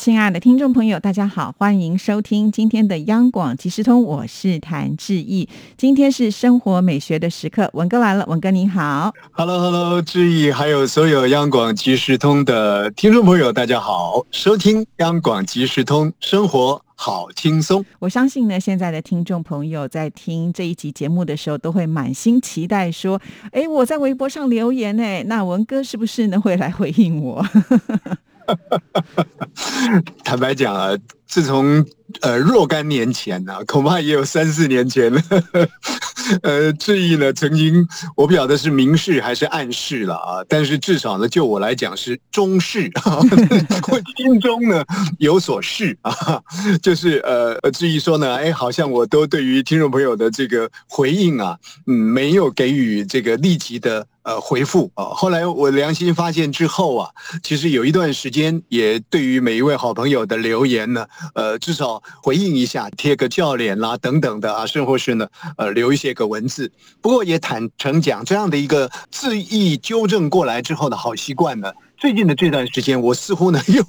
亲爱的听众朋友，大家好，欢迎收听今天的央广即时通，我是谭志毅。今天是生活美学的时刻，文哥来了，文哥你好，Hello Hello，志毅，还有所有央广即时通的听众朋友，大家好，收听央广即时通，生活好轻松。我相信呢，现在的听众朋友在听这一集节目的时候，都会满心期待说，哎，我在微博上留言呢，那文哥是不是呢会来回应我？坦白讲啊，自从呃若干年前呢，恐怕也有三四年前了。呃，质疑呢，曾经我不晓得是明示还是暗示了啊，但是至少呢，就我来讲是中示啊，我心中呢有所示啊，就是呃，质疑说呢，哎，好像我都对于听众朋友的这个回应啊，嗯，没有给予这个立即的。呃，回复啊！后来我良心发现之后啊，其实有一段时间也对于每一位好朋友的留言呢，呃，至少回应一下，贴个笑脸啦等等的啊，甚或是呢，呃，留一些个文字。不过也坦诚讲，这样的一个字意纠正过来之后的好习惯呢。最近的这段时间，我似乎呢又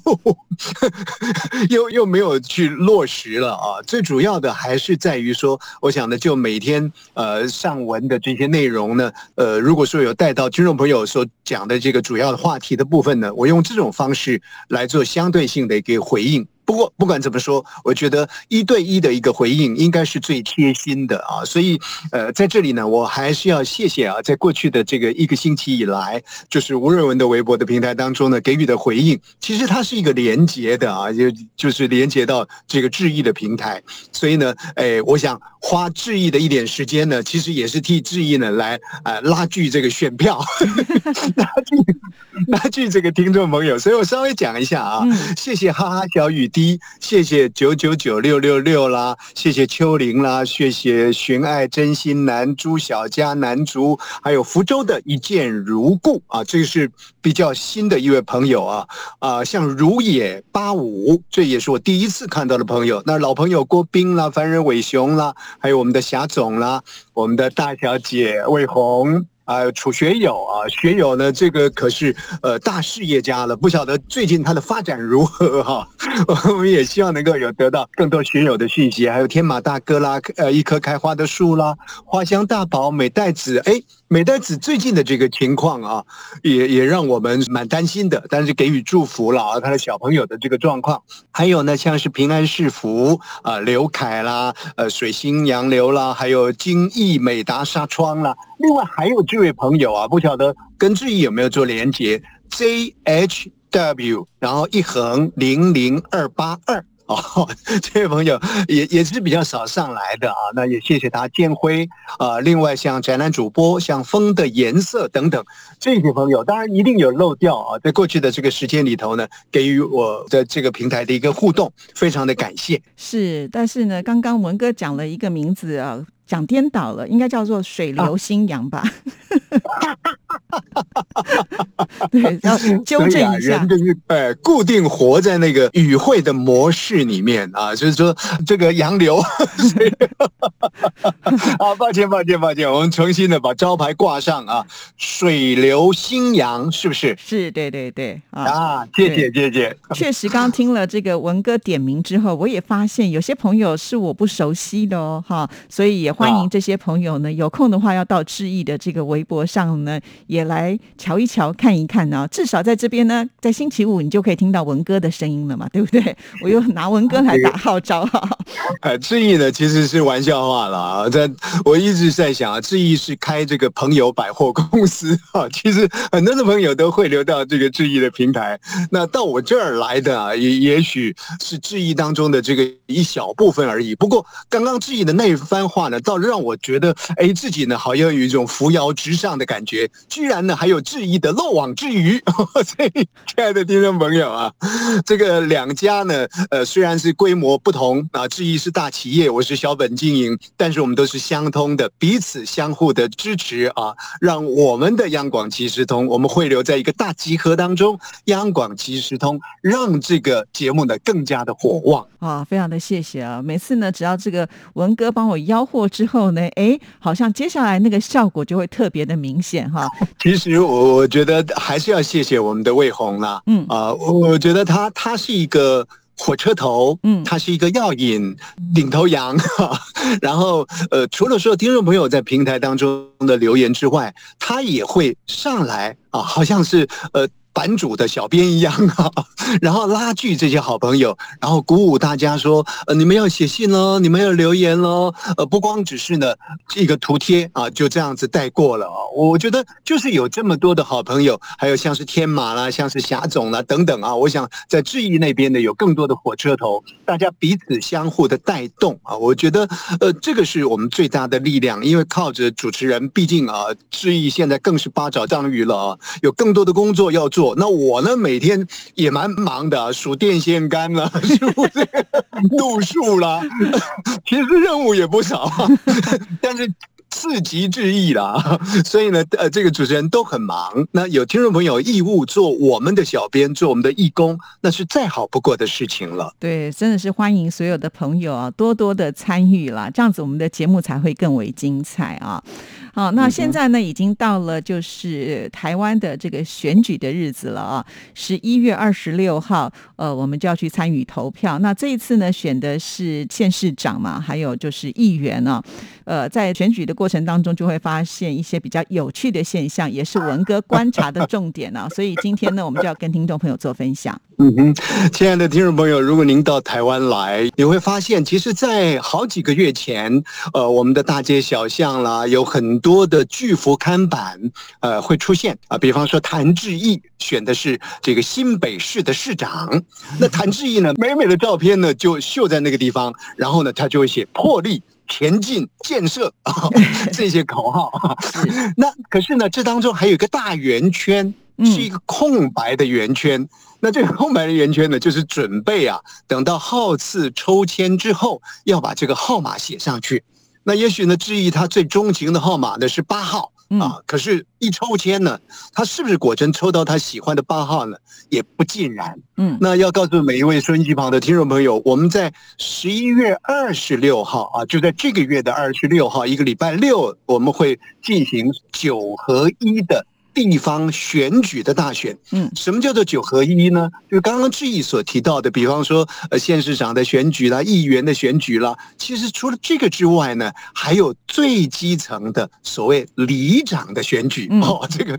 又又没有去落实了啊。最主要的还是在于说，我想呢，就每天呃上文的这些内容呢，呃，如果说有带到听众朋友所讲的这个主要的话题的部分呢，我用这种方式来做相对性的一个回应。不过不管怎么说，我觉得一对一的一个回应应该是最贴心的啊，所以呃，在这里呢，我还是要谢谢啊，在过去的这个一个星期以来，就是吴瑞文的微博的平台当中呢，给予的回应，其实它是一个连接的啊，就就是连接到这个智毅的平台，所以呢，哎，我想花智毅的一点时间呢，其实也是替致意呢来呃拉锯这个选票，拉锯拉锯这个听众朋友，所以我稍微讲一下啊，谢谢哈哈小雨。滴，一谢谢九九九六六六啦，谢谢秋玲啦，谢谢寻爱真心男朱小佳男主，还有福州的一见如故啊，这个是比较新的一位朋友啊啊，像如野八五，这也是我第一次看到的朋友。那老朋友郭斌啦，凡人伟雄啦，还有我们的霞总啦，我们的大小姐魏红。啊，楚学友啊，学友呢，这个可是呃大事业家了，不晓得最近他的发展如何哈？我们也希望能够有得到更多学友的信息，还有天马大哥啦，呃，一棵开花的树啦，花香大宝美袋子，哎。美代子最近的这个情况啊，也也让我们蛮担心的，但是给予祝福了啊，他的小朋友的这个状况，还有呢，像是平安是福啊，刘凯啦，呃，水星杨流啦，还有金逸美达纱窗啦，另外还有这位朋友啊，不晓得跟志毅有没有做连接，J H W，然后一横零零二八二。哦，这位朋友也也是比较少上来的啊，那也谢谢他建辉啊。另外像宅男主播、像风的颜色等等这些朋友，当然一定有漏掉啊。在过去的这个时间里头呢，给予我的这个平台的一个互动，非常的感谢。是，但是呢，刚刚文哥讲了一个名字啊。讲颠倒了，应该叫做水流新阳吧？对，要纠正一下。人就是哎，固定活在那个语汇的模式里面啊，就是说这个洋流。啊，抱歉，抱歉，抱歉，我们重新的把招牌挂上啊，水流新阳是不是？是，对，对，对啊，谢谢，谢谢。确实，刚听了这个文哥点名之后，我也发现有些朋友是我不熟悉的哦，哈，所以也。欢迎这些朋友呢，有空的话要到志毅的这个微博上呢，也来瞧一瞧、看一看呢。至少在这边呢，在星期五你就可以听到文哥的声音了嘛，对不对？我又拿文哥来打号召哈。呃，志毅呢其实是玩笑话了啊。在我一直在想啊，志毅是开这个朋友百货公司啊。其实很多的朋友都会留到这个志毅的平台，那到我这儿来的啊，也也许是志毅当中的这个一小部分而已。不过刚刚志毅的那一番话呢，倒让我觉得，哎，自己呢好像有一种扶摇直上的感觉，居然呢还有志毅的漏网之至于。所以，亲爱的听众朋友啊，这个两家呢，呃，虽然是规模不同啊，志毅是大企业，我是小本经营，但是我们都是相通的，彼此相互的支持啊，让我们的央广即时通，我们汇流在一个大集合当中，央广即时通，让这个节目呢更加的火旺啊！非常的谢谢啊！每次呢，只要这个文哥帮我吆喝之后呢，哎，好像接下来那个效果就会特别的明显哈。其实我我觉得还是要谢谢我们的魏红啦，嗯啊，我觉得他他是一个。火车头，嗯，它是一个药引领头羊，然后呃，除了说听众朋友在平台当中的留言之外，他也会上来啊，好像是呃。版主的小编一样啊，然后拉锯这些好朋友，然后鼓舞大家说：呃，你们要写信喽，你们要留言喽。呃，不光只是呢一个图贴啊，就这样子带过了啊。我觉得就是有这么多的好朋友，还有像是天马啦，像是霞总啦等等啊。我想在志毅那边呢，有更多的火车头，大家彼此相互的带动啊。我觉得呃，这个是我们最大的力量，因为靠着主持人，毕竟啊，志毅现在更是八爪章鱼了啊，有更多的工作要做。那我呢，每天也蛮忙的，数电线杆了，数这个度数了，其实任务也不少，但是四级致意了，所以呢，呃，这个主持人都很忙。那有听众朋友义务做我们的小编，做我们的义工，那是再好不过的事情了。对，真的是欢迎所有的朋友啊，多多的参与了，这样子我们的节目才会更为精彩啊。好，那现在呢，已经到了就是台湾的这个选举的日子了啊，十一月二十六号，呃，我们就要去参与投票。那这一次呢，选的是县市长嘛，还有就是议员呢。呃，在选举的过程当中，就会发现一些比较有趣的现象，也是文哥观察的重点呢。所以今天呢，我们就要跟听众朋友做分享。嗯哼，亲爱的听众朋友，如果您到台湾来，你会发现，其实，在好几个月前，呃，我们的大街小巷啦，有很多的巨幅看板，呃，会出现啊。比方说，谭志毅选的是这个新北市的市长，那谭志毅呢，美美的照片呢，就秀在那个地方，然后呢，他就会写破例。前进建设啊，这些口号。那可是呢，这当中还有一个大圆圈，是一个空白的圆圈。那这个空白的圆圈呢，就是准备啊，等到号次抽签之后，要把这个号码写上去。那也许呢，质疑他最钟情的号码呢是八号。啊！可是，一抽签呢，他是不是果真抽到他喜欢的八号呢？也不尽然。嗯，那要告诉每一位收音机旁的听众朋友，我们在十一月二十六号啊，就在这个月的二十六号，一个礼拜六，我们会进行九合一的。地方选举的大选，嗯，什么叫做九合一呢？就刚刚志毅所提到的，比方说呃县市长的选举啦，议员的选举啦，其实除了这个之外呢，还有最基层的所谓里长的选举哦，这个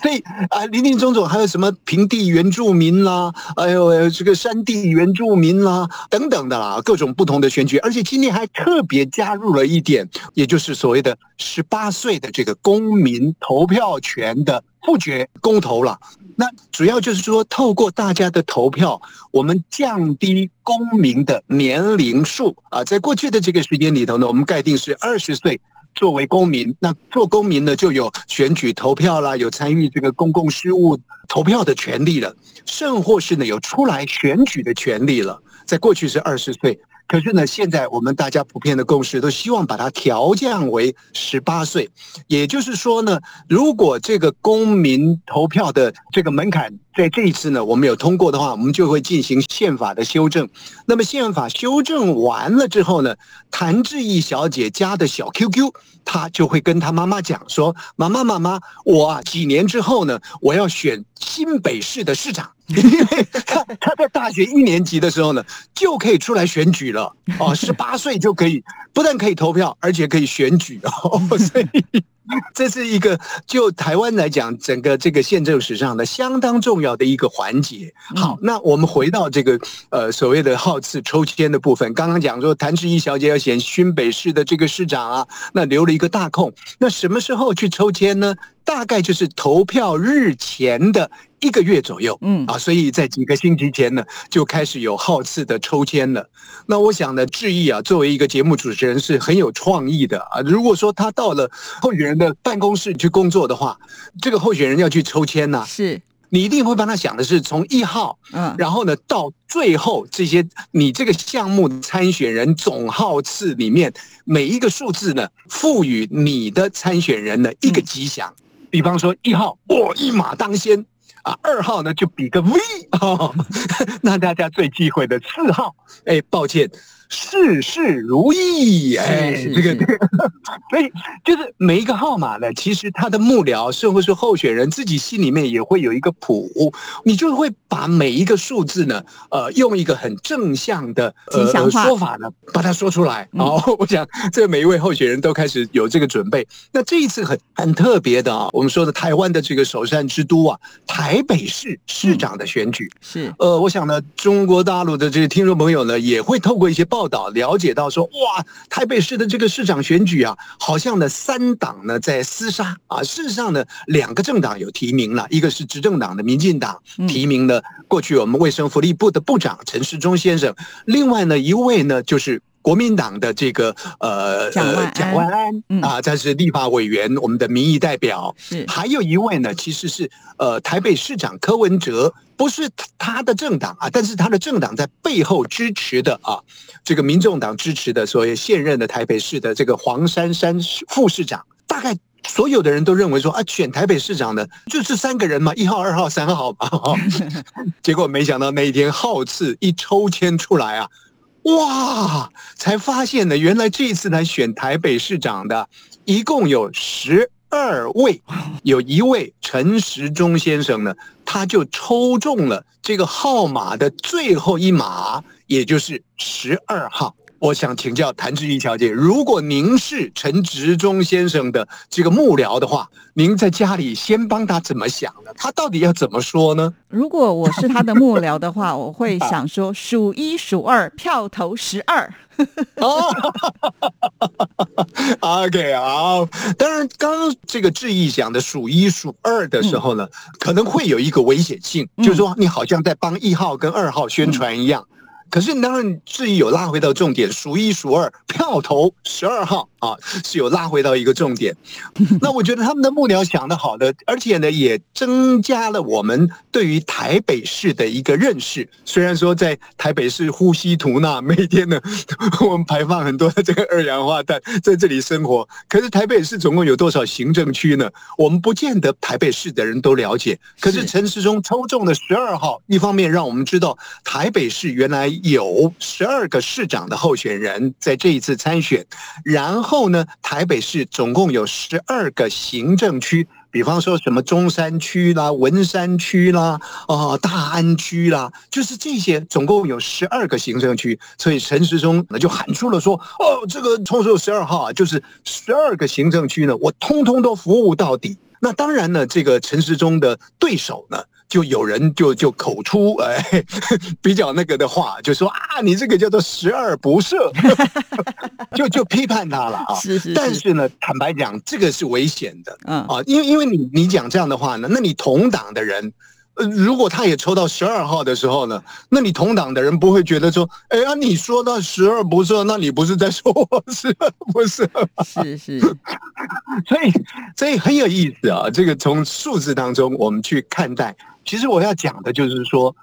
所以啊，林林总总还有什么平地原住民啦，哎呦这个山地原住民啦等等的啦，各种不同的选举，而且今年还特别加入了一点，也就是所谓的十八岁的这个公民投票权的。不决公投了，那主要就是说，透过大家的投票，我们降低公民的年龄数啊。在过去的这个时间里头呢，我们概定是二十岁作为公民，那做公民呢就有选举投票啦，有参与这个公共事务投票的权利了，甚或是呢有出来选举的权利了。在过去是二十岁。可是呢，现在我们大家普遍的共识都希望把它调降为十八岁，也就是说呢，如果这个公民投票的这个门槛在这一次呢，我们有通过的话，我们就会进行宪法的修正。那么宪法修正完了之后呢，谭志毅小姐家的小 QQ，她就会跟她妈妈讲说：“妈妈，妈妈，我啊几年之后呢，我要选新北市的市长。”因为他他在大学一年级的时候呢，就可以出来选举了哦，十八岁就可以，不但可以投票，而且可以选举哦，所以。这是一个就台湾来讲，整个这个宪政史上的相当重要的一个环节。好，那我们回到这个呃所谓的好次抽签的部分。刚刚讲说谭志毅小姐要选新北市的这个市长啊，那留了一个大空。那什么时候去抽签呢？大概就是投票日前的一个月左右，嗯啊，所以在几个星期前呢，就开始有号次的抽签了。那我想呢，志毅啊，作为一个节目主持人是很有创意的啊。如果说他到了候选人的办公室去工作的话，这个候选人要去抽签呐、是，你一定会帮他想的是从一号，嗯，然后呢到最后这些你这个项目参选人总号次里面每一个数字呢，赋予你的参选人呢一个吉祥。比方说一号，我一马当先啊；二号呢就比个 V 哦，那大家最忌讳的四号，哎，抱歉，事事如意，哎，这个这个，所以就是每一个号码呢，其实他的幕僚甚至是候选人自己心里面也会有一个谱，你就会把每一个数字呢，呃，用一个很正向的呃吉祥话说法呢，把它说出来。嗯哦，我想这每一位候选人都开始有这个准备。那这一次很很特别的啊，我们说的台湾的这个首善之都啊，台北市市长的选举。是，呃，我想呢，中国大陆的这些听众朋友呢，也会透过一些报报道了解到说，哇，台北市的这个市长选举啊，好像呢三党呢在厮杀啊。事实上呢，两个政党有提名了，一个是执政党的民进党提名了过去我们卫生福利部的部长陈世忠先生，另外呢一位呢就是。国民党的这个呃蒋万安呃蒋万安嗯啊，他是立法委员，我们的民意代表。是，还有一位呢，其实是呃台北市长柯文哲，不是他的政党啊，但是他的政党在背后支持的啊，这个民众党支持的，所谓现任的台北市的这个黄珊珊副市长，大概。所有的人都认为说啊，选台北市长的就是三个人嘛，一号、二号、三号嘛。结果没想到那一天号次一抽签出来啊，哇，才发现呢，原来这一次来选台北市长的，一共有十二位，有一位陈时中先生呢，他就抽中了这个号码的最后一码，也就是十二号。我想请教谭志毅小姐，如果您是陈植忠先生的这个幕僚的话，您在家里先帮他怎么想呢？他到底要怎么说呢？如果我是他的幕僚的话，我会想说数一数二，票投十二。哦，OK，好。当然，刚刚这个志毅讲的数一数二的时候呢，可能会有一个危险性，嗯就是说你好像在帮一号跟二号宣传一样。可是，当然，质疑有拉回到重点，数一数二，票投十二号啊，是有拉回到一个重点。那我觉得他们的幕僚想的好的，而且呢，也增加了我们对于台北市的一个认识。虽然说在台北市呼吸吐纳，每天呢我们排放很多的这个二氧化碳在这里生活，可是台北市总共有多少行政区呢？我们不见得台北市的人都了解。可是是陈时中抽中的十二号，一方面让我们知道台北市原来有十二个市长的候选人在这一次参选，然后呢，台北市总共有十二个行政区。比方说什么中山区啦、文山区啦、啊、大安区啦，就是这些，总共有十二个行政区，所以陈时中呢就喊出了说：“哦，这个冲手十二号啊，就是十二个行政区呢，我通通都服务到底。”那当然呢，这个陈时中的对手呢，就有人就就口出哎 比较那个的话，就说啊，你这个叫做十二不赦，就就批判他了啊。是是是，但是呢，坦白讲，这个是危险的。嗯，啊，因为因为你你讲这样的话呢，那你同党的人，呃，如果他也抽到十二号的时候呢，那你同党的人不会觉得说，哎呀，你说到十二不赦，那你不是在说我十二不赦？是是，所以所以很有意思啊，这个从数字当中我们去看待，其实我要讲的就是说，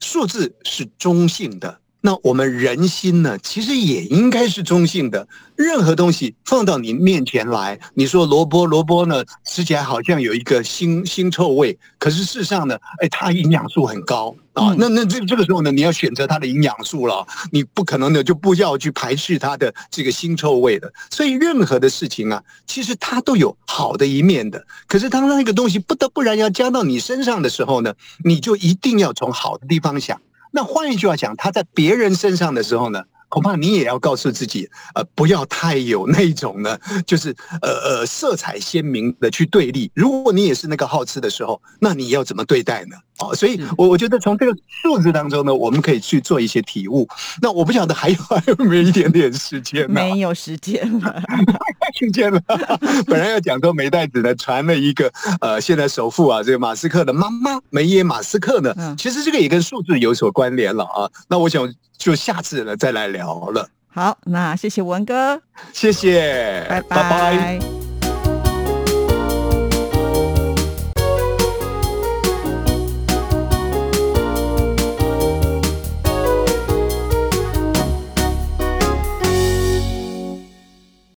数字是中性的。那我们人心呢，其实也应该是中性的。任何东西放到你面前来，你说萝卜，萝卜呢吃起来好像有一个腥腥臭味，可是事实上呢，哎，它营养素很高啊嗯。那那这这个时候呢，你要选择它的营养素了，你不可能呢就不要去排斥它的这个腥臭味的。所以任何的事情啊，其实它都有好的一面的。可是当那个东西不得不然要加到你身上的时候呢，你就一定要从好的地方想。那换一句话讲，他在别人身上的时候呢，恐怕你也要告诉自己，呃，不要太有那种呢，就是呃呃色彩鲜明的去对立。如果你也是那个好吃的时候，那你要怎么对待呢？哦，所以我我觉得从这个数字当中呢，我们可以去做一些体悟。那我不晓得还有 还有没有一点点时间呢？没有时间了，时间了。本来要讲说梅袋子呢传了一个呃，现在首富啊，这个马斯克的妈妈梅耶马斯克呢，其实这个也跟数字有所关联了啊。那我想就下次了再来聊了。好，那谢谢文哥，谢谢，拜拜。